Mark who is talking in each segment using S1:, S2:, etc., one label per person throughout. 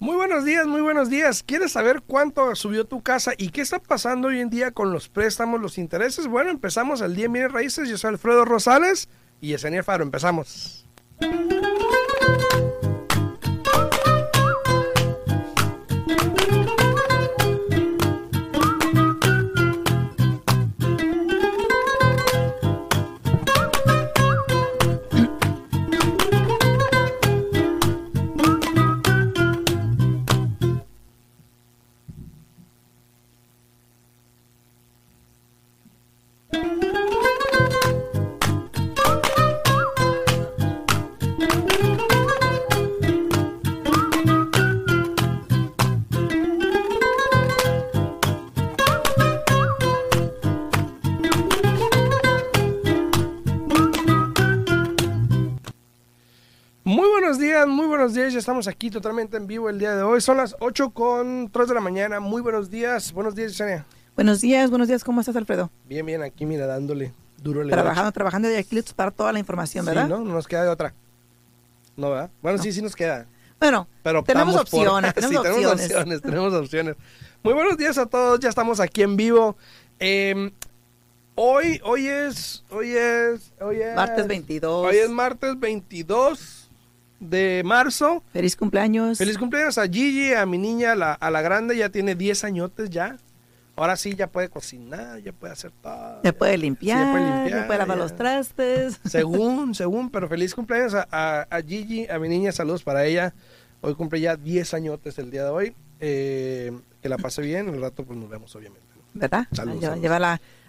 S1: Muy buenos días, muy buenos días. ¿Quieres saber cuánto subió tu casa y qué está pasando hoy en día con los préstamos, los intereses? Bueno, empezamos el día en Raíces. Yo soy Alfredo Rosales y Yesenia Faro. Empezamos. Muy buenos días. Ya estamos aquí totalmente en vivo el día de hoy. Son las 8 con 3 de la mañana. Muy buenos días. Buenos días, Yesenia.
S2: Buenos días, buenos días. ¿Cómo estás, Alfredo?
S1: Bien, bien, aquí mira, dándole duro el
S2: Trabajando, trabajando de aquí para toda la información, ¿verdad?
S1: Sí, ¿no? No nos queda de otra. No, ¿verdad? Bueno, sí, sí nos queda.
S2: Bueno,
S1: Pero
S2: tenemos
S1: por-
S2: opciones, tenemos
S1: sí, tenemos
S2: opciones.
S1: opciones, tenemos opciones. Muy buenos días a todos, ya estamos aquí en vivo. Eh, hoy, hoy es, hoy es, hoy es...
S2: Martes 22.
S1: Hoy es martes 22 de marzo.
S2: Feliz cumpleaños.
S1: Feliz cumpleaños a Gigi, a mi niña, la- a la grande, ya tiene 10 añotes ya. Ahora sí, ya puede cocinar, ya puede hacer todo.
S2: Ya puede limpiar,
S1: Sí, ya puede limpiar,
S2: ya puede lavar
S1: ya.
S2: los trastes.
S1: Según, según, pero feliz cumpleaños a, a- a Gigi, a mi niña, saludos para ella. Hoy cumple ya 10 añotes el día de hoy. Eh, que la pase bien, el rato pues nos vemos obviamente.
S2: ¿Verdad?
S1: Saludos,
S2: Lle-
S1: saludos.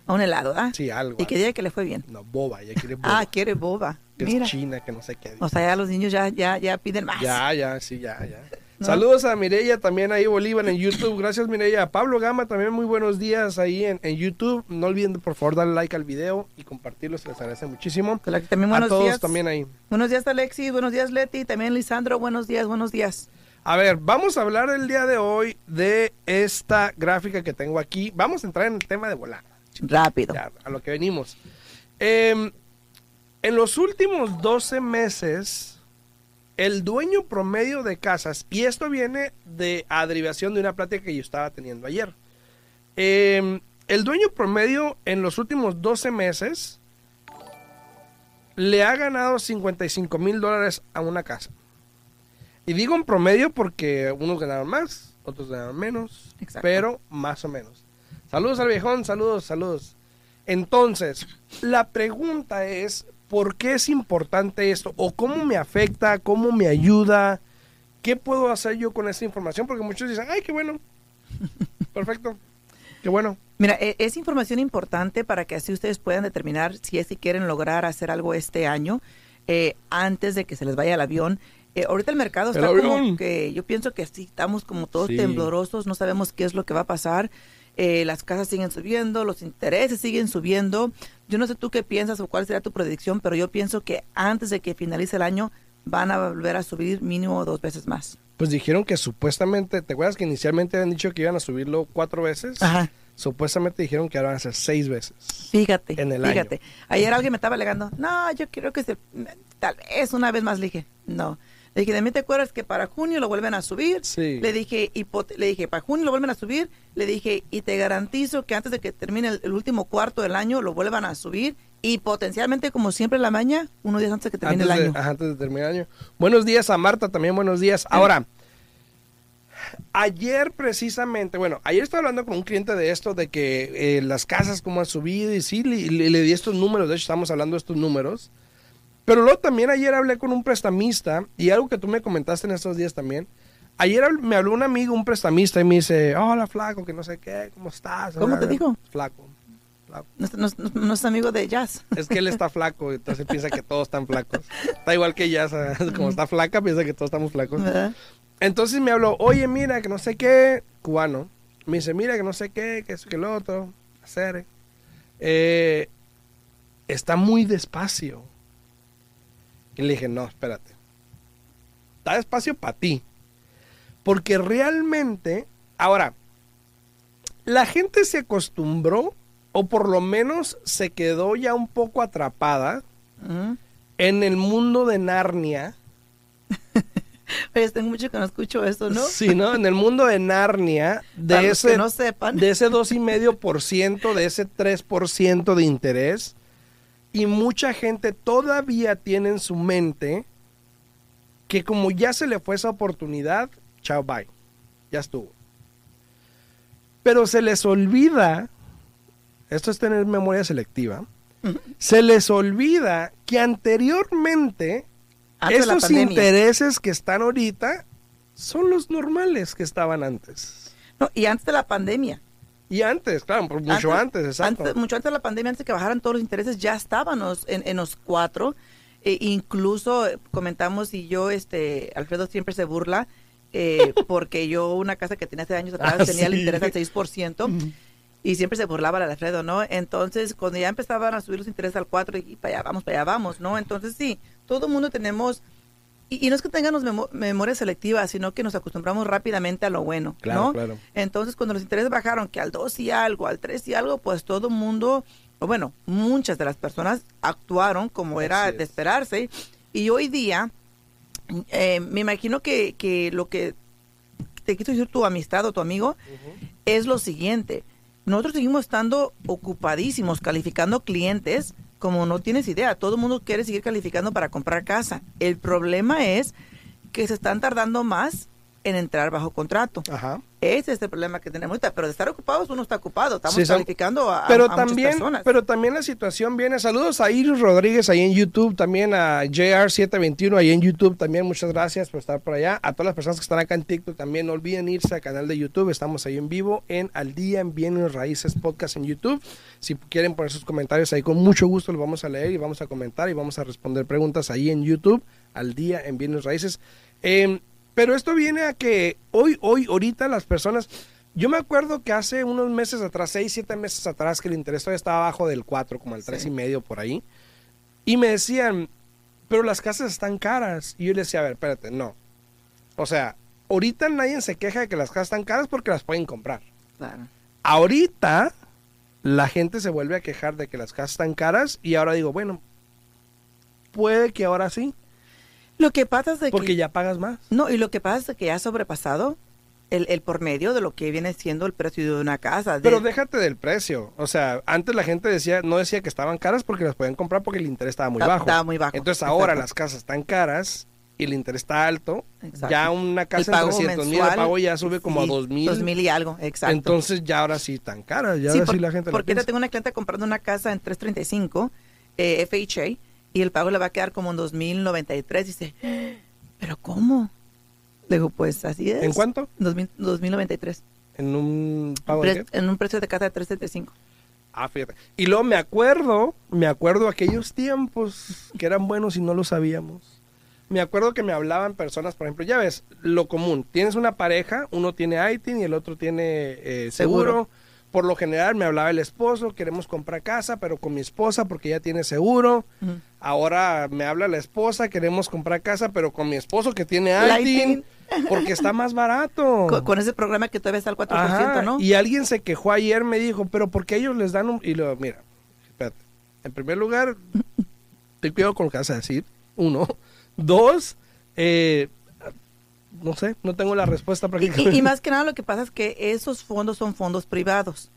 S2: A un helado, ¿ah?
S1: Sí, algo.
S2: Y que diga que le fue bien.
S1: No, boba, ya quiere boba.
S2: Ah, quiere boba.
S1: que
S2: Mira.
S1: es china, que no sé qué.
S2: O sea, ya los niños ya, ya, ya piden más.
S1: Ya, ya, sí, ya, ya.
S2: ¿No?
S1: Saludos a Mireya también ahí, Bolívar, en YouTube. Gracias, Mireya. A Pablo Gama también, muy buenos días ahí en, en YouTube. No olviden, por favor, darle like al video y compartirlo, se les agradece muchísimo.
S2: También
S1: a
S2: buenos
S1: todos
S2: días.
S1: también ahí.
S2: Buenos días, Alexis. Buenos días, Leti. También Lisandro. Buenos días, buenos días.
S1: A ver, vamos a hablar el día de hoy de esta gráfica que tengo aquí. Vamos a entrar en el tema de volar.
S2: Rápido.
S1: Ya, a lo que venimos. Em, en los últimos 12 meses, el dueño promedio de casas, y esto viene de a derivación de una plática que yo estaba teniendo ayer. Em, el dueño promedio en los últimos 12 meses le ha ganado 55 mil dólares a una casa. Y digo en promedio porque unos ganaron más, otros ganaron menos,
S2: Exacto.
S1: pero más o menos. Saludos al viejón, saludos, saludos. Entonces, la pregunta es, ¿por qué es importante esto? ¿O cómo me afecta? ¿Cómo me ayuda? ¿Qué puedo hacer yo con esta información? Porque muchos dicen, ay, qué bueno. Perfecto. Qué bueno.
S2: Mira, e- es información importante para que así ustedes puedan determinar si es que quieren lograr hacer algo este año eh, antes de que se les vaya el avión. Eh, ahorita el mercado
S1: El
S2: está
S1: avión.
S2: como que yo pienso que sí, estamos como todos
S1: Sí.
S2: temblorosos, no sabemos qué es lo que va a pasar. Eh, las casas siguen subiendo, los intereses siguen subiendo. Yo no sé tú qué piensas o cuál será tu predicción, pero yo pienso que antes de que finalice el año van a volver a subir mínimo dos veces más.
S1: Pues dijeron que supuestamente, ¿te acuerdas que inicialmente habían dicho que iban a subirlo cuatro veces?
S2: Ajá.
S1: Supuestamente dijeron que ahora van a ser seis veces.
S2: Fíjate,
S1: En el
S2: fíjate. Ayer alguien me estaba alegando, no, yo creo que se, tal vez una vez más le dije, no. Le dije, ¿de mí te acuerdas que para junio lo vuelven a subir?
S1: Sí.
S2: Le dije, le dije, para junio lo vuelven a subir. Le dije, y te garantizo que antes de que termine el, el último cuarto del año lo vuelvan a subir. Y potencialmente, como siempre en la mañana, unos días antes de que termine
S1: Antes
S2: el año.
S1: antes de terminar el año. Buenos días a Marta, también buenos días. Ahora, ayer precisamente, bueno, ayer estaba hablando con un cliente de esto, de que eh, las casas como han subido y sí, le, le- le di estos números, de hecho estamos hablando de estos números. Pero luego también ayer hablé con un prestamista y algo que tú me comentaste en estos días también. Ayer me habló un amigo, un prestamista, y me dice, hola flaco, que no sé qué, ¿cómo estás?
S2: ¿Cómo te dijo?
S1: Flaco. flaco.
S2: No, es- no es- no- es amigo de Jazz.
S1: Es que él está flaco, entonces piensa que todos están flacos. Está igual que o sea, como está flaca, piensa que todos estamos flacos.
S2: ¿verdad?
S1: Entonces me habló, oye, mira, que no sé qué, cubano. Me dice, mira, que no sé qué, que eso, que lo otro, hacer. Eh, está muy despacio. Y le dije, no, espérate. Está despacio para ti. Porque realmente, ahora, la gente se acostumbró, o por lo menos se quedó ya un poco atrapada. En el mundo de Narnia,
S2: Oye, tengo mucho que no escucho eso, ¿no?
S1: sí, ¿no? En el mundo de Narnia, de ese,
S2: no sepan.
S1: de ese 2,5%, de ese 3% de interés, y mucha gente todavía tiene en su mente que como ya se le fue esa oportunidad, chao, bye, ya estuvo. Pero se les olvida, esto es tener memoria selectiva, se les olvida que anteriormente
S2: Antes
S1: esos intereses que están ahorita son los normales que estaban antes.
S2: No, y antes de la pandemia.
S1: Y antes, claro, mucho antes, exacto.
S2: antes- mucho antes de la pandemia, antes de que bajaran todos los intereses, ya estábamos en, en los cuatro. E incluso eh, comentamos y yo, este, Alfredo siempre se burla eh, porque yo una casa que tenía hace años atrás
S1: Ah,
S2: tenía el interés al 6% y siempre se burlaba el Alfredo, ¿no? Entonces, cuando ya empezaban a subir los intereses al 4 y para allá vamos, para allá vamos, ¿no? Entonces, sí, todo el mundo tenemos... Y, y no es que tengamos memo- memoria selectiva, sino que nos acostumbramos rápidamente a lo bueno,
S1: Claro,
S2: ¿no?
S1: claro.
S2: Entonces, cuando los intereses bajaron, que al 2 y algo, al 3 y algo, pues todo el mundo, o bueno, muchas de las personas actuaron como era
S1: es.
S2: de esperarse. Y hoy día, eh, me imagino que, que lo que te quiso decir tu amistad o tu amigo es lo siguiente. Nosotros seguimos estando ocupadísimos calificando clientes como no tienes idea. Todo el mundo quiere seguir calificando para comprar casa. El problema es que se están tardando más en entrar bajo contrato.
S1: Ajá.
S2: Ese es el problema que tenemos ahorita. Pero de estar ocupados, uno está ocupado. Estamos
S1: Sí,
S2: calificando a,
S1: pero
S2: a muchas
S1: también,
S2: personas.
S1: pero también la situación viene. Saludos a Iris Rodríguez ahí en YouTube, también a JR721 ahí en YouTube también. Muchas gracias por estar por allá. A todas las personas que están acá en TikTok también no olviden irse al canal de YouTube. Estamos ahí en vivo en Al Día en Bienes Raíces Podcast en YouTube. Si quieren poner sus comentarios ahí con mucho gusto los vamos a leer y vamos a comentar y vamos a responder preguntas ahí en YouTube Al Día en Bienes Raíces. Eh, pero esto viene a que hoy, hoy, ahorita las personas, yo me acuerdo que hace unos meses atrás, seis, siete meses atrás, que el interés todavía estaba abajo del 4, como el tres y medio por ahí, y me decían, pero las casas están caras. Y yo les decía, a ver, espérate, no. O sea, ahorita nadie se queja de que las casas están caras porque las pueden comprar.
S2: Claro.
S1: Ahorita la gente se vuelve a quejar de que las casas están caras y ahora digo, bueno, puede que ahora sí,
S2: Lo que pasa es de
S1: porque
S2: que...
S1: ya pagas más.
S2: No, y lo que pasa es que ya ha sobrepasado el, el por medio de lo que viene siendo el precio de una casa. de-
S1: Pero déjate del precio. O sea, antes la gente decía, no decía que estaban caras porque las podían comprar porque el interés estaba muy bajo.
S2: estaba muy bajo,
S1: Entonces ahora
S2: exacto.
S1: las casas están caras y el interés está alto.
S2: Exacto.
S1: Ya una casa
S2: pago
S1: 300 mil, el pago ya sube como
S2: sí,
S1: a 2 mil.
S2: dos mil y algo, exacto.
S1: Entonces ya ahora sí están caras. Ya
S2: Sí,
S1: ahora
S2: por-
S1: sí la gente
S2: porque ahorita
S1: piensa.
S2: tengo una clienta comprando una casa en 335 eh, FHA y el pago le va a quedar como en 2093. Dice, ¿pero cómo? Le digo, pues así es.
S1: ¿En cuánto?
S2: 2000 2093.
S1: En un pago de qué?
S2: en un precio de casa de 375.
S1: Ah, fíjate. Y luego me acuerdo, me acuerdo aquellos tiempos que eran buenos y no lo sabíamos. Me acuerdo que me hablaban personas, por ejemplo, ya ves, lo común. Tienes una pareja, uno tiene ITIN y el otro tiene eh, seguro.
S2: Seguro.
S1: Por lo general me hablaba el esposo, queremos comprar casa, pero con mi esposa porque ella tiene seguro. Ahora me habla la esposa, queremos comprar casa, pero con mi esposo que tiene
S2: La
S1: ITIN, porque está más barato.
S2: Con, con ese programa que todavía está al 4%,
S1: Ajá,
S2: ¿no?
S1: Y alguien se quejó ayer, me dijo, pero ¿por qué ellos les dan un...? Y lo, mira, espérate. En primer lugar, te cuidado con lo que vas a decir. Uno. Dos, eh, no sé, no tengo la respuesta prácticamente.
S2: y- y más que nada lo que pasa es que esos fondos son fondos privados.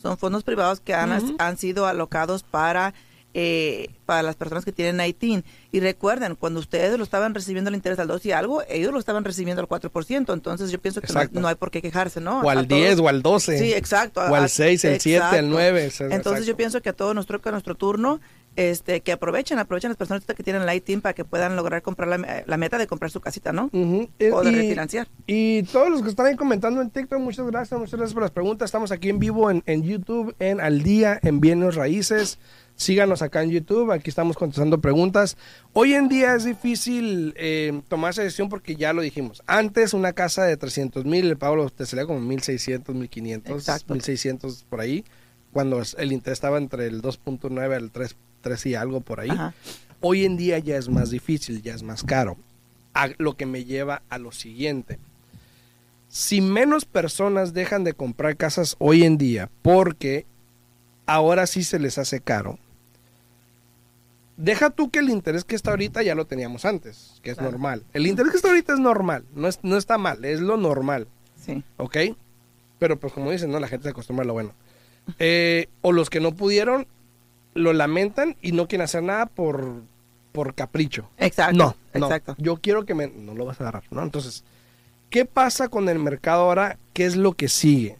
S2: Son fondos privados que han, han sido alocados para, eh, para las personas que tienen ITIN. Y recuerden, cuando ustedes lo estaban recibiendo el interés al 2 y algo, ellos lo estaban recibiendo al 4%. Entonces yo pienso que no,
S1: Exacto.
S2: no hay por qué quejarse, ¿no?
S1: o
S2: A
S1: al
S2: todos-
S1: 10 o al 12.
S2: Sí, exacto.
S1: O al 6, el 7, el
S2: exacto.
S1: 9.
S2: Entonces yo pienso que a todos nos toca nuestro turno, este, que aprovechen, aprovechen las personas que tienen la ITIN para que puedan lograr comprar la, la meta de comprar su casita, ¿no?
S1: Ujú.
S2: O de
S1: Y-
S2: refinanciar.
S1: Y todos los que están ahí comentando en TikTok, muchas gracias, muchas gracias por las preguntas. Estamos aquí en vivo en, en YouTube, en Al Día, en Bienes Raíces. Síganos acá en YouTube, aquí estamos contestando preguntas. Hoy en día es difícil eh, tomar esa decisión porque ya lo dijimos. Antes una casa de 300 mil, el pago te salía como 1.600, 1.500,
S2: Exacto.
S1: 1.600 por ahí, cuando el interés estaba entre el 2.9 al 3, 3 y algo por ahí.
S2: Ajá.
S1: Hoy en día ya es más difícil, ya es más caro. A- lo que me lleva a lo siguiente. Si menos personas dejan de comprar casas hoy en día porque ahora sí se les hace caro, deja tú que el interés que está ahorita ya lo teníamos antes, que es normal. El interés que está ahorita es normal, no, es, no está mal, es lo normal.
S2: Sí.
S1: ¿Ok? Pero pues como dicen, ¿no? La gente se acostumbra a lo bueno. Eh, o los que no pudieron, lo lamentan y no quieren hacer nada por, por capricho.
S2: Exacto.
S1: No, no.
S2: Exacto.
S1: Yo quiero que me... No lo vas a agarrar, ¿no? Entonces, ¿qué pasa con el mercado ahora? ¿Qué es lo que sigue?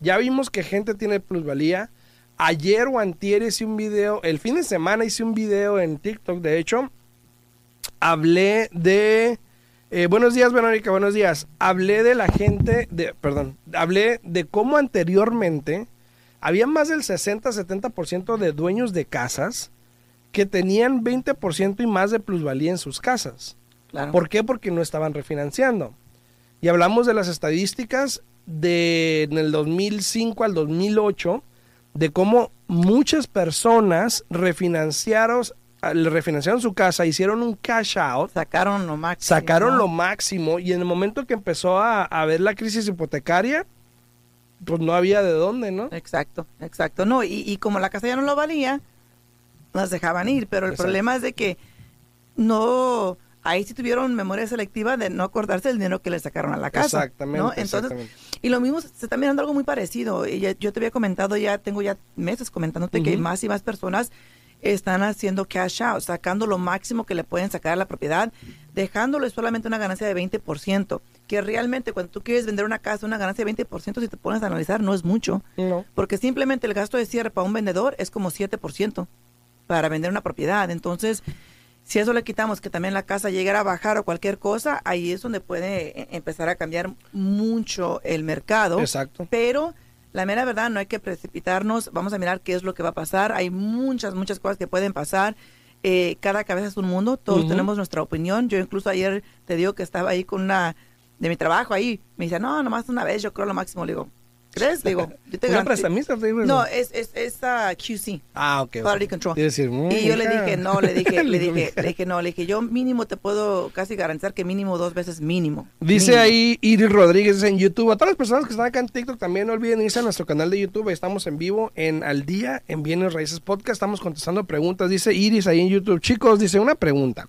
S1: Ya vimos que gente tiene plusvalía. Ayer o antier hice un video, el fin de semana hice un video en TikTok, de hecho, hablé de... eh, buenos días, Verónica, buenos días. Hablé de la gente, de, perdón, hablé de cómo anteriormente había más del 60-70% de dueños de casas que tenían 20% y más de plusvalía en sus casas.
S2: Claro.
S1: ¿Por qué? Porque no estaban refinanciando. Y hablamos de las estadísticas de en el 2005 al 2008 de cómo muchas personas refinanciaron, su casa, hicieron un cash out,
S2: Sacaron lo máximo.
S1: sacaron
S2: ¿no?
S1: lo máximo y en el momento que empezó a, a ver la crisis hipotecaria, pues no había de dónde, ¿no?
S2: Exacto, exacto. No, y, y como la casa ya no lo valía, las dejaban ir. Pero el
S1: Exacto.
S2: problema es de que no. Ahí sí tuvieron memoria selectiva de no acordarse del dinero que le sacaron a la casa.
S1: Exactamente,
S2: ¿no? Entonces,
S1: exactamente.
S2: Y lo mismo se está mirando algo muy parecido. Y ya- yo te había comentado ya, tengo ya meses comentándote que más y más personas están haciendo cash out, sacando lo máximo que le pueden sacar a la propiedad, dejándole solamente una ganancia de 20%, que realmente cuando tú quieres vender una casa, una ganancia de 20%, si te pones a analizar, no es mucho,
S1: No.
S2: porque simplemente el gasto de cierre para un vendedor es como 7% para vender una propiedad. Entonces, si eso le quitamos que también la casa llegara a bajar o cualquier cosa, ahí es donde puede eh, empezar a cambiar mucho el mercado.
S1: Exacto.
S2: Pero la mera verdad, no hay que precipitarnos. Vamos a mirar qué es lo que va a pasar. Hay muchas, muchas cosas que pueden pasar. Eh, cada cabeza es un mundo. Todos tenemos nuestra opinión. Yo incluso ayer te digo que estaba ahí con una de mi trabajo ahí. Me dice, no, nomás una vez, yo creo lo máximo. Le digo, ¿crees? Le digo, yo te
S1: ¿Una prestamista?
S2: No, es, es, es ah, QC.
S1: Ah, ok.
S2: Quality control.
S1: Quiere decir, mm,
S2: Y yo le dije, no, le dije, le dije, le dije, no, le dije, yo mínimo te puedo casi garantizar que mínimo dos veces mínimo.
S1: Dice
S2: Mínimo.
S1: ahí Iris Rodríguez en YouTube. A todas las personas que están acá en TikTok también no olviden irse a nuestro canal de YouTube. Estamos en vivo en Al Día en Bienes Raíces Podcast. Estamos contestando preguntas. Dice Iris ahí en YouTube. Chicos, dice una pregunta.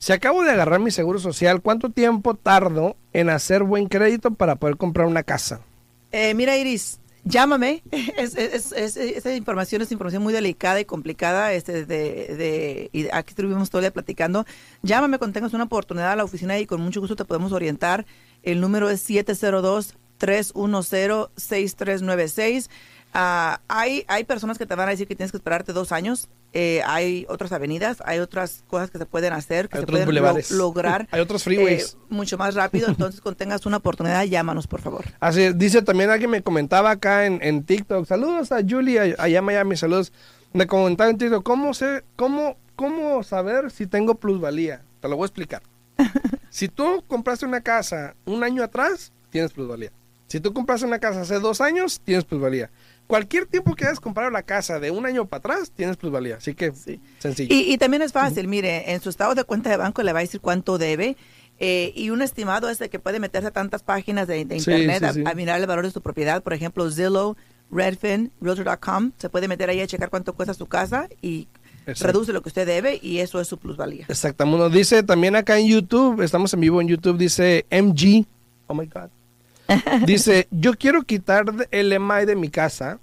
S1: Si acabo de agarrar mi seguro social, ¿cuánto tiempo tardo en hacer buen crédito para poder comprar una casa?
S2: Eh, mira, Iris, llámame. Es, es- es- esa información es información muy delicada y complicada. Este, de, de, y aquí estuvimos todo el día platicando. Llámame cuando tengas una oportunidad a la oficina y con mucho gusto te podemos orientar. El número es 702-310-6396. Ah, hay, hay personas que te van a decir que tienes que esperarte dos años. Eh, hay otras avenidas, hay otras cosas que se pueden hacer, que
S1: Hay
S2: se
S1: otros
S2: pueden lo- lograr
S1: Hay otros freeways.
S2: eh, mucho más rápido. Entonces, cuando tengas una oportunidad, llámanos, por favor.
S1: Así es, dice también alguien me comentaba acá en, en TikTok. Saludos a Julie a- allá en Miami, saludos. Me comentaba en TikTok, ¿cómo, sé, cómo, ¿cómo saber si tengo plusvalía? Te lo voy a explicar. si tú compraste una casa un año atrás, tienes plusvalía. Si tú compraste una casa hace dos años, tienes plusvalía. Cualquier tiempo que hayas comprado la casa de un año para atrás, tienes plusvalía. Así que, sencillo.
S2: Y, y también es fácil, mire, en su estado de cuenta de banco le va a decir cuánto debe. eh, y un estimado es de que puede meterse a tantas páginas de, de
S1: Sí,
S2: internet
S1: sí,
S2: a- mirar el valor de su propiedad. Por ejemplo, Zillow, Redfin, Realtor.com. Se puede meter ahí a checar cuánto cuesta su casa y
S1: Exacto.
S2: reduce lo que usted debe y eso es su plusvalía.
S1: Exactamente. Dice también acá en YouTube, estamos en vivo en YouTube, dice MG. Oh my God. Dice, yo quiero quitar el EMI de mi casa.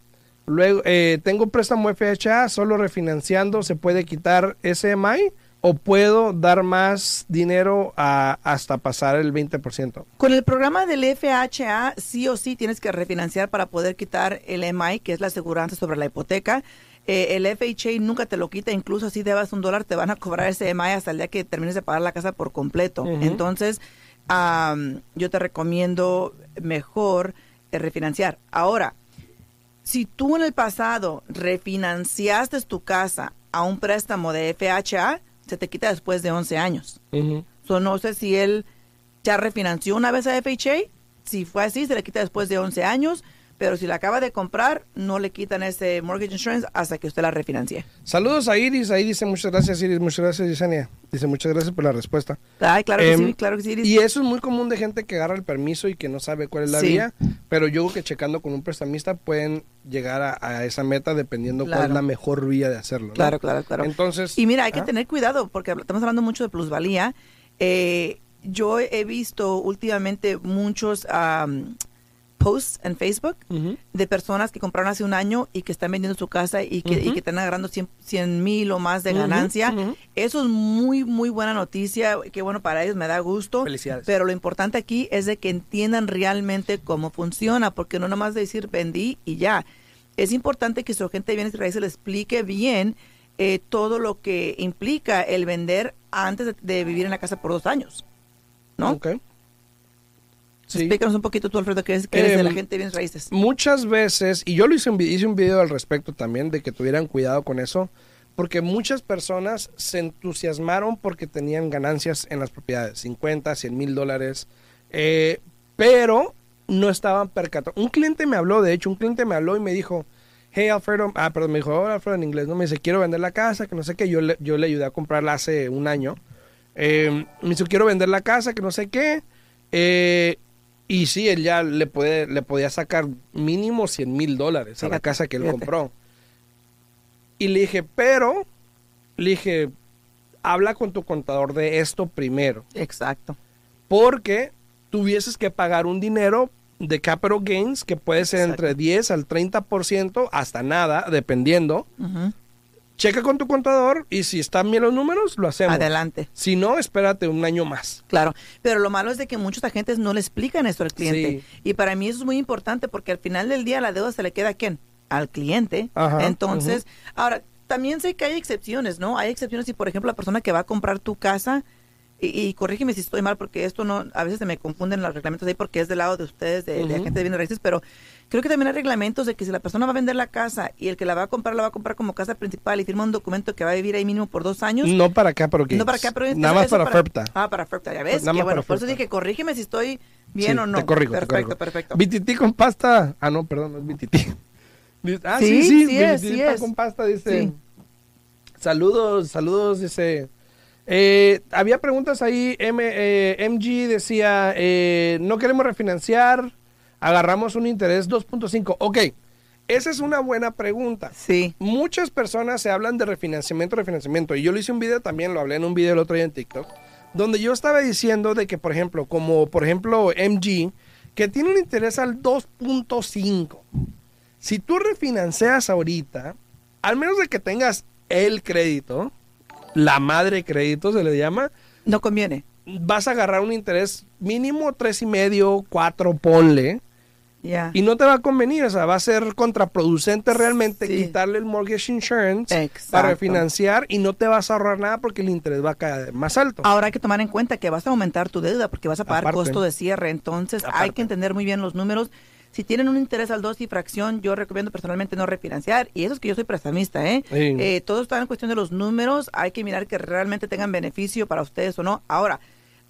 S1: Luego, eh, tengo préstamo FHA, solo refinanciando se puede quitar ese EMI o puedo dar más dinero a- hasta pasar el 20%.
S2: Con el programa del FHA, sí o sí tienes que refinanciar para poder quitar el MI, que es la aseguranza sobre la hipoteca. Eh, el FHA nunca te lo quita, incluso si debas un dólar, te van a cobrar ese MI hasta el día que termines de pagar la casa por completo. Entonces, yo te recomiendo mejor eh, refinanciar. Ahora, si tú en el pasado refinanciaste tu casa a un préstamo de FHA, se te quita después de 11 años. So, no sé si él ya refinanció una vez a FHA. Si fue así, se le quita después de 11 años. Pero si la acaba de comprar, no le quitan ese mortgage insurance hasta que usted la refinancie.
S1: Saludos a Iris, ahí dice muchas gracias Iris, muchas gracias Yesenia. Dice, muchas gracias por la respuesta.
S2: Ay, claro que
S1: Em,
S2: sí, claro que sí. Iris.
S1: Y eso es muy común de gente que agarra el permiso y que no sabe cuál es la
S2: Sí.
S1: vía, pero yo creo que checando con un prestamista pueden llegar a, a esa meta dependiendo cuál es la mejor vía de hacerlo. ¿no?
S2: Claro, claro, claro.
S1: Entonces,
S2: Y mira, hay que tener cuidado porque estamos hablando mucho de plusvalía. Eh, yo he visto últimamente muchos posts en Facebook de personas que compraron hace un año y que están vendiendo su casa y que, y que están agarrando 100 mil o más de ganancia. Eso es muy, muy buena noticia. Qué bueno para ellos, me da gusto.
S1: Felicidades.
S2: Pero lo importante aquí es de que entiendan realmente cómo funciona, porque no nomás decir vendí y ya. Es importante que su agente de bienes y raíces le explique bien eh, todo lo que implica el vender antes de, de vivir en la casa por dos años. ¿no?
S1: Ok. Sí.
S2: Explícanos un poquito tú, Alfredo, que eres, que eres de la
S1: Em,
S2: gente de bienes raíces.
S1: Muchas veces, y yo lo hice hice un video al respecto también, de que tuvieran cuidado con eso, porque muchas personas se entusiasmaron porque tenían ganancias en las propiedades, 50, 100 mil dólares, eh, pero no estaban percatados. Un cliente me habló, de hecho, un cliente me habló y me dijo, hey Alfredo, ah, perdón, me dijo, hola Alfredo en inglés, no me dice, quiero vender la casa, que no sé qué, yo le, yo le ayudé a comprarla hace un año. Eh, me dice, quiero vender la casa, que no sé qué. Eh, y sí, él ya le, puede, le podía sacar mínimo 100 mil dólares a la casa que él
S2: fíjate.
S1: compró. Y le dije, pero, le dije, habla con tu contador de esto primero.
S2: Exacto.
S1: Porque tuvieses que pagar un dinero de capital gains que puede ser
S2: Exacto.
S1: entre 10 al 30% hasta nada, dependiendo. Checa con tu contador y si están bien los números, lo hacemos.
S2: Adelante.
S1: Si no, espérate un año más.
S2: Claro, pero lo malo es de que muchos agentes no le explican esto al cliente. Y para mí eso es muy importante porque al final del día la deuda se le queda a quién? Al cliente.
S1: Ajá,
S2: Entonces, ahora, también sé que hay excepciones, ¿no? Hay excepciones si, por ejemplo, la persona que va a comprar tu casa, y, y corrígeme si estoy mal porque esto no, a veces se me confunden los reglamentos ahí porque es del lado de ustedes, de, de
S1: Ujú.
S2: agentes de bienes raíces, pero creo que también hay reglamentos de que si la persona va a vender la casa y el que la va a comprar la va a comprar como casa principal y firma un documento que va a vivir ahí mínimo por dos años,
S1: No para capital gains.
S2: no para acá, pero
S1: Nada más
S2: eso
S1: para FERPTA.
S2: Ah, para FERPTA, ya ves.
S1: Nada más
S2: bueno,
S1: para
S2: por eso dije, corrígeme si estoy bien
S1: Sí,
S2: o no.
S1: Te corrijo, te
S2: perfecto,
S1: corrijo.
S2: perfecto.
S1: BTT con pasta. Ah, no, perdón, no es BTT. Ah, sí,
S2: Sí,
S1: sí,
S2: sí es,
S1: BTT
S2: sí
S1: pan
S2: es.
S1: con pasta, dice. Saludos, saludos, dice. Eh, había preguntas ahí, M, eh, MG decía, eh, no queremos refinanciar, agarramos un interés 2.5. Ok, esa es una buena pregunta.
S2: Sí,
S1: Muchas personas se hablan de refinanciamiento, refinanciamiento. Y yo lo hice un video también, lo hablé en un video el otro día en TikTok, donde yo estaba diciendo de que, por ejemplo, como por ejemplo MG, que tiene un interés al 2.5. Si tú refinancias ahorita, al menos de que tengas el crédito, la madre crédito se le llama,
S2: no conviene.
S1: vas a agarrar un interés mínimo tres y medio, cuatro, ponle. Y no te va a convenir, o sea, va a ser contraproducente realmente
S2: Sí.
S1: quitarle el mortgage insurance
S2: Exacto.
S1: para refinanciar y no te vas a ahorrar nada porque el interés va a caer más alto.
S2: Ahora hay que tomar en cuenta que vas a aumentar tu deuda porque vas a pagar
S1: Aparte.
S2: costo de cierre. Entonces hay que entender muy bien los números. Si tienen un interés al 2 y fracción, yo recomiendo personalmente no refinanciar. Y eso es que yo soy prestamista, ¿eh?
S1: Sí.
S2: Eh, todo está en cuestión de los números. Hay que mirar que realmente tengan beneficio para ustedes o no. Ahora,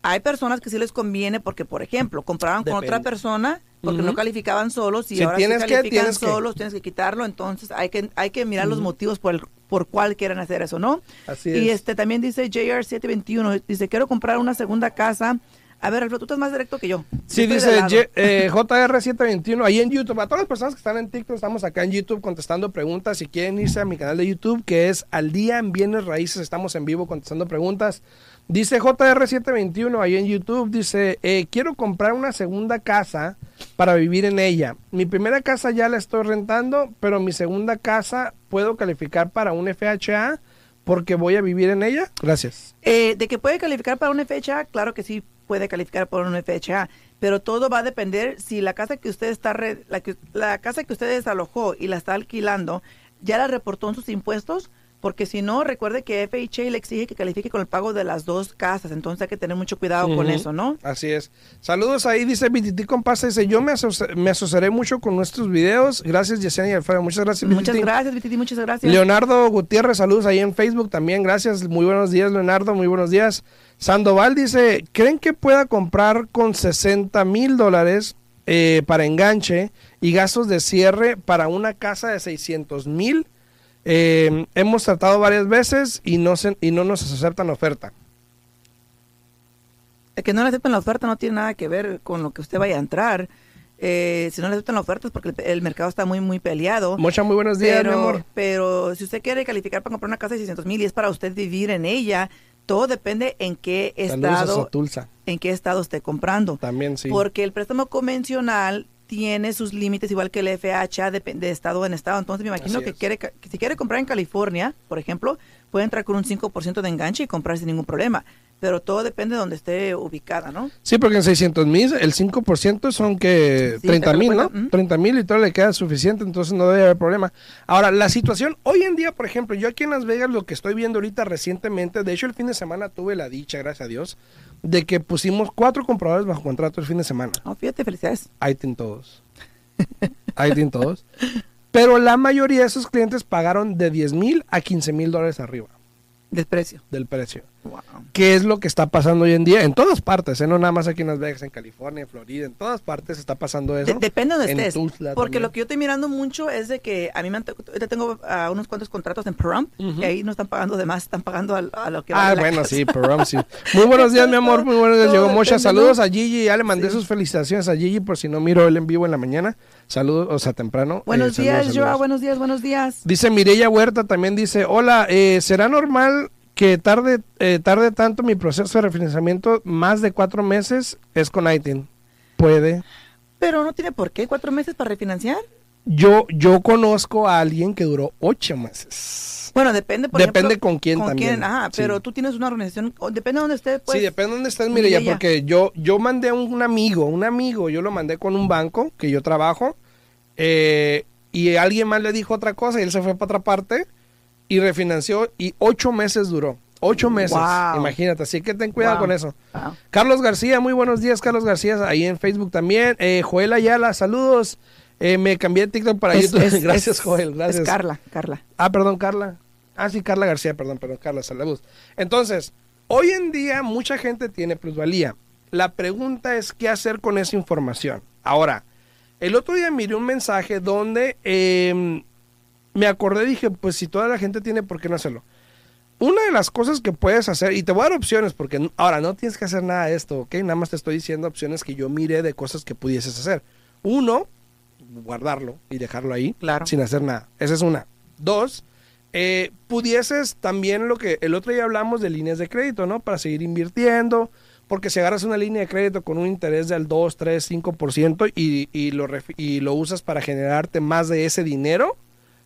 S2: hay personas que sí les conviene porque, por ejemplo, compraban con otra
S1: Depende.
S2: persona porque no calificaban solos y
S1: Si
S2: ahora
S1: tienes
S2: sí
S1: que,
S2: califican
S1: que.
S2: solos, tienes que quitarlo. Entonces hay que, hay que mirar los motivos por, el, por cuál quieren hacer eso, ¿no?
S1: Así
S2: Y
S1: es.
S2: este también dice JR721, dice, quiero comprar una segunda casa. A ver, Alfredo, tú estás más directo que yo.
S1: Sí,
S2: Yo
S1: dice eh, JR721 ahí en YouTube. A todas las personas que están en TikTok, estamos acá en YouTube contestando preguntas. Si quieren irse a mi canal de YouTube, que es Al Día en Bienes Raíces, estamos en vivo contestando preguntas. Dice JR721 ahí en YouTube, dice, eh, quiero comprar una segunda casa para vivir en ella. Mi primera casa ya la estoy rentando, pero mi segunda casa puedo calificar para un FHA porque voy a vivir en ella. Gracias.
S2: Eh, de que puede calificar para una FHA, claro que sí puede calificar para una FHA, pero todo va a depender si la casa que usted está re- la, la casa que usted desalojó y la está alquilando ya la reportó en sus impuestos, porque si no recuerde que FHA le exige que califique con el pago de las dos casas, entonces hay que tener mucho cuidado con eso, ¿no?
S1: Así es. Saludos ahí, dice BTT Compasa, dice, yo me, asoci- me asociaré mucho con nuestros videos. Gracias, Yesenia y Alfredo. Muchas gracias,
S2: Muchas gracias, Vititi, muchas gracias.
S1: Leonardo Gutiérrez, saludos ahí en Facebook también. Gracias, muy buenos días, Leonardo, muy buenos días. Sandoval dice, ¿creen que pueda comprar con 60 mil dólares eh, para enganche y gastos de cierre para una casa de 600 mil? Eh, hemos tratado varias veces y no, se- y no nos aceptan oferta.
S2: El que no le aceptan la oferta no tiene nada que ver con lo que usted vaya a entrar. Eh, si no le aceptan la oferta es porque el, el mercado está muy, muy peleado.
S1: Mocha, muy buenos días,
S2: pero,
S1: mi amor.
S2: pero si usted quiere calificar para comprar una casa de 600 mil y es para usted vivir en ella, todo depende en qué
S1: Saludos
S2: estado, en qué estado esté comprando.
S1: También sí.
S2: Porque el préstamo convencional tiene sus límites igual que el FHA de, de estado en estado. Entonces me imagino que quiere que si quiere comprar en California, por ejemplo, puede entrar con un 5% de enganche y comprar sin ningún problema. Pero todo depende de donde esté ubicada, ¿no?
S1: Sí, porque en 600 mil el 5% son que
S2: Sí,
S1: 30
S2: te
S1: mil, ¿no?
S2: ujú.
S1: 30 mil y todo le queda suficiente, entonces no debe haber problema. Ahora, la situación, hoy en día, por ejemplo, yo aquí en Las Vegas lo que estoy viendo ahorita recientemente, de hecho el fin de semana tuve la dicha, gracias a Dios, de que pusimos cuatro compradores bajo contrato el fin de semana.
S2: No, fíjate, felicidades.
S1: Ahí tienen todos. Ahí tienen todos. Pero la mayoría de esos clientes pagaron de 10 mil a 15 mil dólares arriba
S2: Desprecio.
S1: del precio.
S2: Wow.
S1: ¿Qué es lo que está pasando hoy en día? En todas partes, ¿eh? no nada más aquí en Las Vegas, en California, en Florida, en todas partes está pasando eso.
S2: De- depende de donde
S1: En
S2: estés.
S1: Tuxtla
S2: Porque
S1: también.
S2: lo que yo estoy mirando mucho es de que a mí me han, tengo ah, unos cuantos contratos en Pahrump
S1: Ujú.
S2: y ahí no están pagando de más, están pagando al- a, lo que
S1: Ah,
S2: vale
S1: bueno, sí, pero sí. Muy buenos días, mi amor. Muy buenos días. Llegó Mocha.
S2: depende,
S1: Saludos a Gigi. Ya le mandé
S2: Sí.
S1: sus felicitaciones a Gigi por si no miro él en vivo en la mañana. Saludos, o sea, temprano.
S2: Buenos
S1: Eh, saludos,
S2: días, Joa,
S1: saludos.
S2: buenos días, buenos días.
S1: Dice Mireya Huerta, también dice, hola, eh, ¿será normal que tarde, eh, tarde tanto mi proceso de refinanciamiento? Más de cuatro meses es con ITIN. Puede.
S2: Pero no tiene por qué, cuatro meses para refinanciar.
S1: Yo, yo conozco a alguien que duró ocho meses.
S2: Bueno, depende, por
S1: Depende
S2: ejemplo,
S1: con quién también.
S2: ajá,
S1: Sí.
S2: pero tú tienes una organización, depende de donde esté, pues.
S1: sí, depende de dónde estés, Mireya. porque yo, yo mandé a un amigo, un amigo, yo lo mandé con un banco que yo trabajo, eh, y alguien más le dijo otra cosa y él se fue para otra parte y refinanció y ocho meses duró. Ocho meses,
S2: Wow.
S1: imagínate, así que ten cuidado
S2: Wow.
S1: con eso.
S2: Wow.
S1: Carlos García, muy buenos días, Carlos García, ahí en Facebook también. Eh, Joel Ayala, saludos. Eh, me cambié de TikTok para
S2: Es-
S1: YouTube.
S2: es-
S1: gracias,
S2: es-
S1: Joel, gracias.
S2: Es Carla, Carla.
S1: Ah, perdón, Carla. Ah, sí, Carla García, perdón, perdón, Carla, saludos. Entonces, hoy en día mucha gente tiene plusvalía. La pregunta es qué hacer con esa información. Ahora, el otro día miré un mensaje donde eh, me acordé, dije, pues si toda la gente tiene, ¿por qué no hacerlo? Una de las cosas que puedes hacer, y te voy a dar opciones, porque ahora no tienes que hacer nada de esto, ¿ok? Nada más te estoy diciendo opciones que yo miré de cosas que pudieses hacer. Uno, guardarlo y dejarlo ahí
S2: Claro.
S1: sin hacer nada. Esa es una. Dos, eh, pudieses también lo que el otro día hablamos de líneas de crédito, ¿no? Para seguir invirtiendo, porque si agarras una línea de crédito con un interés del 2, 3, 5% y, y, lo, y lo usas para generarte más de ese dinero,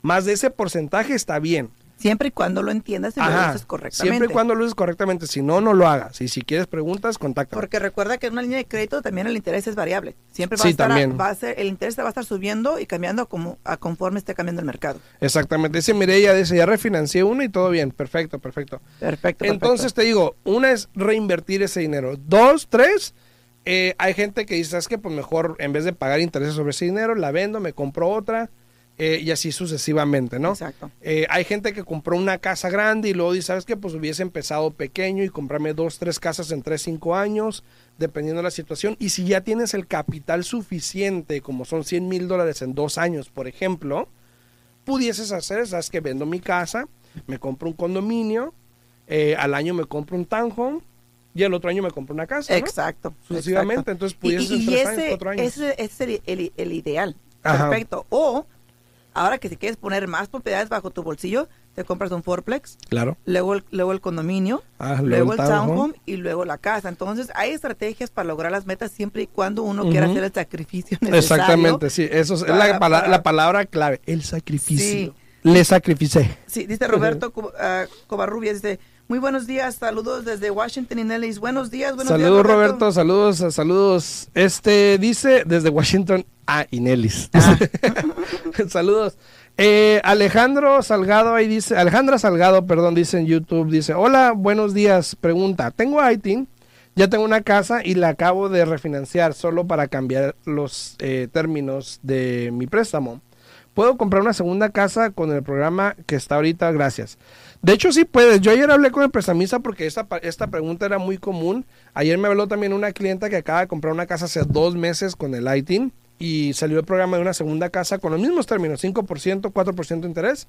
S1: más de ese porcentaje está bien.
S2: Siempre y cuando lo entiendas y lo uses correctamente.
S1: Siempre y cuando lo uses correctamente. Si no, no lo hagas. Y si quieres preguntas, contáctame.
S2: Porque recuerda que en una línea de crédito también el interés es variable. Siempre va
S1: Sí,
S2: a estar, a- va a ser, el interés te va a estar subiendo y cambiando como, a conforme esté cambiando el mercado.
S1: Exactamente. Dice Mireya, dice, ya refinancié uno y todo bien. Perfecto, perfecto.
S2: Perfecto.
S1: Entonces te digo, una es reinvertir ese dinero. Dos, tres, eh, hay gente que dice, es que pues mejor en vez de pagar intereses sobre ese dinero, la vendo, me compro otra eh, y así sucesivamente, ¿no?
S2: Exacto.
S1: Eh, hay gente que compró una casa grande y luego dice, ¿sabes qué? Pues hubiese empezado pequeño y comprarme dos, tres casas en tres, cinco años, dependiendo de la situación. Y si ya tienes el capital suficiente, como son 100 mil dólares en dos años, por ejemplo, pudieses hacer, ¿sabes que Vendo mi casa, me compro un condominio, eh, al año me compro un townhome y al otro año me compro una casa, ¿no?
S2: Exacto.
S1: Sucesivamente,
S2: exacto.
S1: entonces pudieses
S2: y- ese,
S1: años, cuatro años.
S2: ese, ese es el, el- el ideal.
S1: Ajá.
S2: Perfecto. O, ahora que si quieres poner más propiedades bajo tu bolsillo, te compras un fourplex,
S1: Claro.
S2: luego el, luego el condominio,
S1: Ah,
S2: luego, el
S1: townhome.
S2: townhome y luego la casa. Entonces, hay estrategias para lograr las metas siempre y cuando uno quiera hacer el sacrificio necesario.
S1: Exactamente, sí, eso es, la,
S2: para-
S1: la palabra clave, el sacrificio.
S2: Sí.
S1: Le sacrificé.
S2: Sí, dice Roberto Co- ah, Covarrubias, dice, muy buenos días, saludos desde Washington y Nellis. Buenos días, buenos
S1: saludos
S2: días,
S1: Roberto. saludos, saludos. Este dice desde Washington a Inelis.
S2: Ah.
S1: saludos. Eh, Alejandro Salgado ahí dice, Alejandra Salgado, perdón, dice en YouTube, dice, hola, buenos días, pregunta, tengo ITIN, ya tengo una casa y la acabo de refinanciar solo para cambiar los eh, términos de mi préstamo. ¿Puedo comprar una segunda casa con el programa que está ahorita? Gracias. De hecho, sí puedes. Yo ayer hablé con el prestamista porque esta, esta pregunta era muy común. Ayer me habló también una clienta que acaba de comprar una casa hace dos meses con el ITIN y salió el programa de una segunda casa con los mismos términos, 5%, 4% de interés.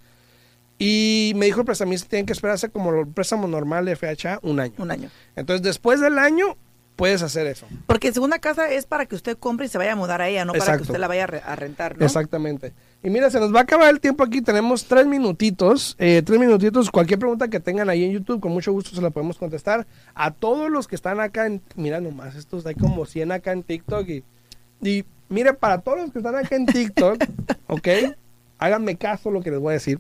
S1: Y me dijo el prestamista que tienen que esperarse como el préstamo normal de FHA un año.
S2: Un año.
S1: Entonces, después del año, puedes hacer eso.
S2: Porque segunda casa es para que usted compre y se vaya a mudar a ella, no para que usted la vaya a, re- a rentar, ¿no?
S1: Exactamente. Y mira, se nos va a acabar el tiempo aquí. Tenemos tres minutitos. eh, tres minutitos. Cualquier pregunta que tengan ahí en YouTube, con mucho gusto se la podemos contestar. A todos los que están acá en. Mira nomás, estos hay como 100 acá en TikTok. Y, y mire, para todos los que están acá en TikTok, ¿ok? Háganme caso lo que les voy a decir.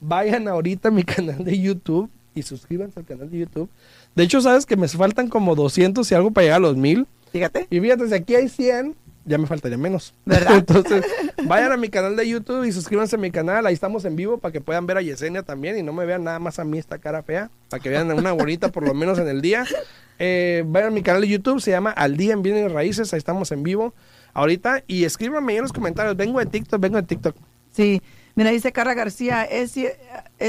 S1: Vayan ahorita a mi canal de YouTube y suscríbanse al canal de YouTube. De hecho, sabes que me faltan como 200 y algo para llegar a los 1000.
S2: Fíjate.
S1: Y fíjate, si aquí hay 100, ya me faltaría menos.
S2: ¿Verdad?
S1: Entonces, vayan a mi canal de YouTube y suscríbanse a mi canal. Ahí estamos en vivo para que puedan ver a Yesenia también y no me vean nada más a mí esta cara fea. Para que vean una bonita por lo menos en el día. Eh, vayan a mi canal de YouTube, se llama Al Día en Bienes Raíces. Ahí estamos en vivo ahorita. Y escríbanme en los comentarios. Vengo de TikTok, vengo de TikTok.
S2: Sí. Mira, dice Carla García, es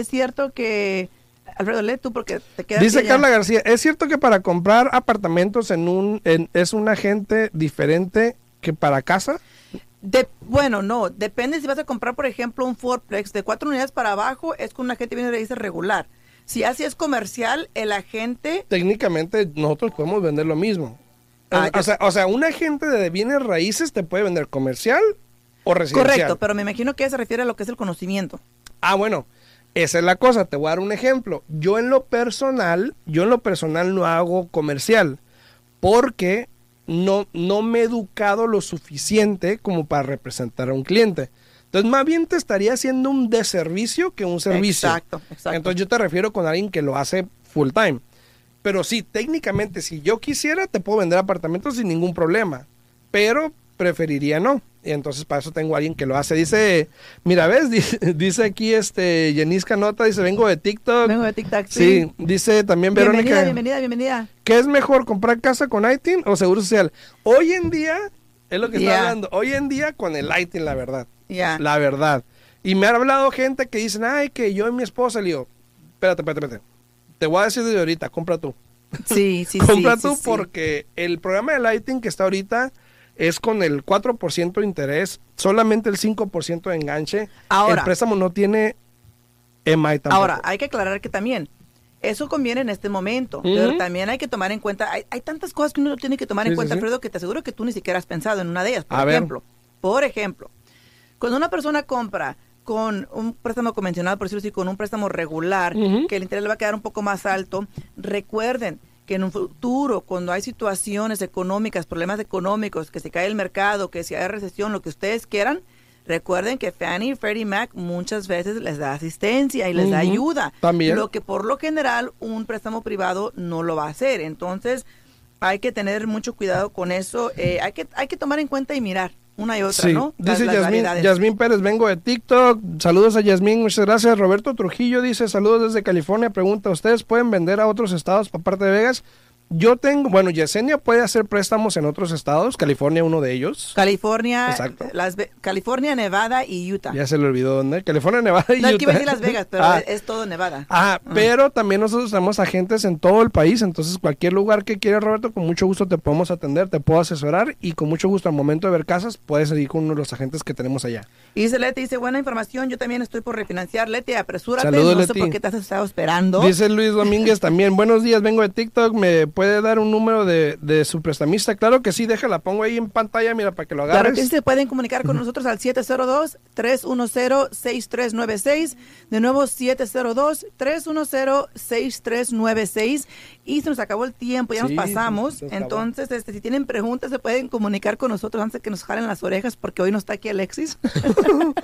S2: cierto que... Alfredo, lee tú porque te quedas
S1: Dice
S2: allá.
S1: Carla García, ¿es cierto que para comprar apartamentos en un en- es un agente diferente que para casa?
S2: De, bueno, no, depende si vas a comprar, por ejemplo, un Fourplex de cuatro unidades para abajo, es con un agente viene de regular. Si así es comercial, el agente,
S1: técnicamente nosotros podemos vender lo mismo.
S2: Ah,
S1: o,
S2: yo-
S1: sea, o sea, un agente de bienes raíces te puede vender comercial o residencial.
S2: correcto, pero me imagino que se refiere a lo que es el conocimiento.
S1: Ah, bueno, esa es la cosa. Te voy a dar un ejemplo. Yo en lo personal, yo en lo personal no hago comercial porque no, no me he educado lo suficiente como para representar a un cliente. Entonces, más bien te estaría haciendo un deservicio que un servicio.
S2: Exacto, exacto.
S1: Entonces, yo te refiero con alguien que lo hace full time. Pero sí, técnicamente, si yo quisiera, te puedo vender apartamentos sin ningún problema. Pero preferiría no. Y entonces, para eso tengo a alguien que lo hace. Dice, mira, ¿ves? Dice, dice aquí, este, Yenisca Nota, dice, vengo de TikTok.
S2: Vengo de TikTok,
S1: Sí,
S2: sí.
S1: dice también
S2: Bienvenida,
S1: Verónica.
S2: bienvenida, bienvenida.
S1: ¿Qué es mejor, comprar casa con ITIN o seguro social? Hoy en día, es lo que está hablando, hoy en día con el ITIN, la verdad.
S2: Ya.
S1: La verdad. Y me ha hablado gente que dicen, ay, que yo y mi esposa, le digo, espérate, espérate, espérate. Te voy a decir desde ahorita, compra tú.
S2: Sí, sí,
S1: compra
S2: sí,
S1: tú
S2: sí, sí.
S1: porque el programa de Lighting que está ahorita es con el 4% de interés, solamente el 5% de enganche.
S2: Ahora.
S1: el préstamo no tiene EMI tampoco.
S2: Ahora, hay que aclarar que también eso conviene en este momento, pero también hay que tomar en cuenta, hay, hay tantas cosas que uno tiene que tomar
S1: Sí,
S2: en
S1: sí,
S2: cuenta,
S1: sí.
S2: Alfredo, que te aseguro que tú ni siquiera has pensado en una de ellas. Por
S1: A ver.
S2: ejemplo, por ejemplo, cuando una persona compra con un préstamo convencional, por decirlo así, con un préstamo regular, que el interés le va a quedar un poco más alto, recuerden que en un futuro, cuando hay situaciones económicas, problemas económicos, que se cae el mercado, que si hay recesión, lo que ustedes quieran, recuerden que Fannie y Freddie Mac muchas veces les da asistencia y les da ayuda.
S1: También.
S2: Lo que por lo general un préstamo privado no lo va a hacer. Entonces, hay que tener mucho cuidado con eso. Eh, hay, que, hay que tomar en cuenta y mirar una y otra,
S1: Sí,
S2: ¿no? Las-
S1: dice Yasmín. Yasmín Pérez, vengo de TikTok. Saludos a Yasmín, muchas gracias. Roberto Trujillo dice, saludos desde California. Pregunta, ¿ustedes pueden vender a otros estados por parte de Vegas? Yo tengo, bueno, Yesenia puede hacer préstamos en otros estados, California uno de ellos.
S2: California,
S1: Exacto.
S2: Las California, Nevada y Utah.
S1: Ya se le olvidó dónde. California, Nevada y
S2: no, aquí iba a
S1: Utah.
S2: decir Las Vegas, pero
S1: Ah,
S2: es, es todo Nevada.
S1: Ajá, pero también nosotros tenemos agentes en todo el país, entonces cualquier lugar que quieras, Roberto, con mucho gusto te podemos atender, te puedo asesorar y con mucho gusto al momento de ver casas puedes ir con uno de los agentes que tenemos allá.
S2: Y dice Leti, dice, buena información, yo también estoy por refinanciar. Leti, apresúrate,
S1: Saludos,
S2: no sé
S1: Leti.
S2: por qué te has estado esperando.
S1: Dice Luis Domínguez también, buenos días, vengo de TikTok, ¿me puede dar un número de, de su prestamista? Claro que sí, déjala, pongo ahí en pantalla, mira, para que lo
S2: Claro
S1: agarres.
S2: que sí, se pueden comunicar con nosotros al 702-310-6396. De nuevo, 702-310-6396. Y se nos acabó el tiempo, ya
S1: Sí,
S2: nos pasamos.
S1: nos.
S2: Entonces, este, si tienen preguntas, se pueden comunicar con nosotros antes de que nos jalen las orejas, porque hoy no está aquí Alexis.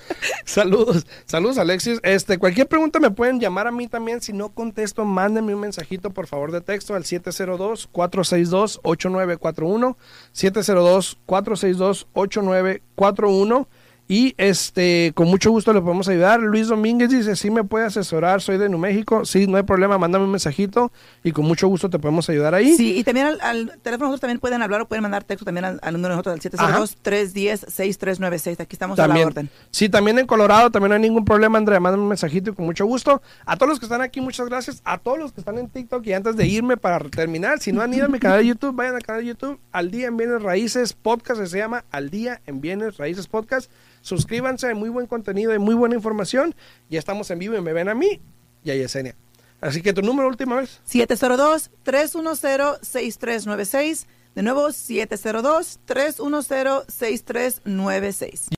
S1: Saludos, saludos Alexis. Este, cualquier pregunta me pueden llamar a mí también. Si no contesto, mándenme un mensajito por favor de texto al 702-462-8941. 702-462-8941. Y este, con mucho gusto le podemos ayudar. Luis Domínguez dice, sí me puede asesorar, soy de New México. Sí, no hay problema, mándame un mensajito y con mucho gusto te podemos ayudar ahí.
S2: Sí, y también al, al teléfono nosotros también pueden hablar o pueden mandar texto también al, al número de nosotros, al 702-310-6396. Aquí estamos a la
S1: También.
S2: orden.
S1: Sí, también en Colorado, también no hay ningún problema, Andrea. Mándame un mensajito y con mucho gusto. A todos los que están aquí, muchas gracias. A todos los que están en TikTok y antes de irme para terminar, si no han ido a mi canal de YouTube, vayan al canal de YouTube, Al Día en Bienes Raíces Podcast, se llama Al Día en Bienes Raíces Podcast. Suscríbanse, muy buen contenido, hay muy buena información. Ya estamos en vivo y me ven a mí y a Yesenia. Así que tu número última vez.
S2: 702-310-6396. De nuevo, 702-310-6396.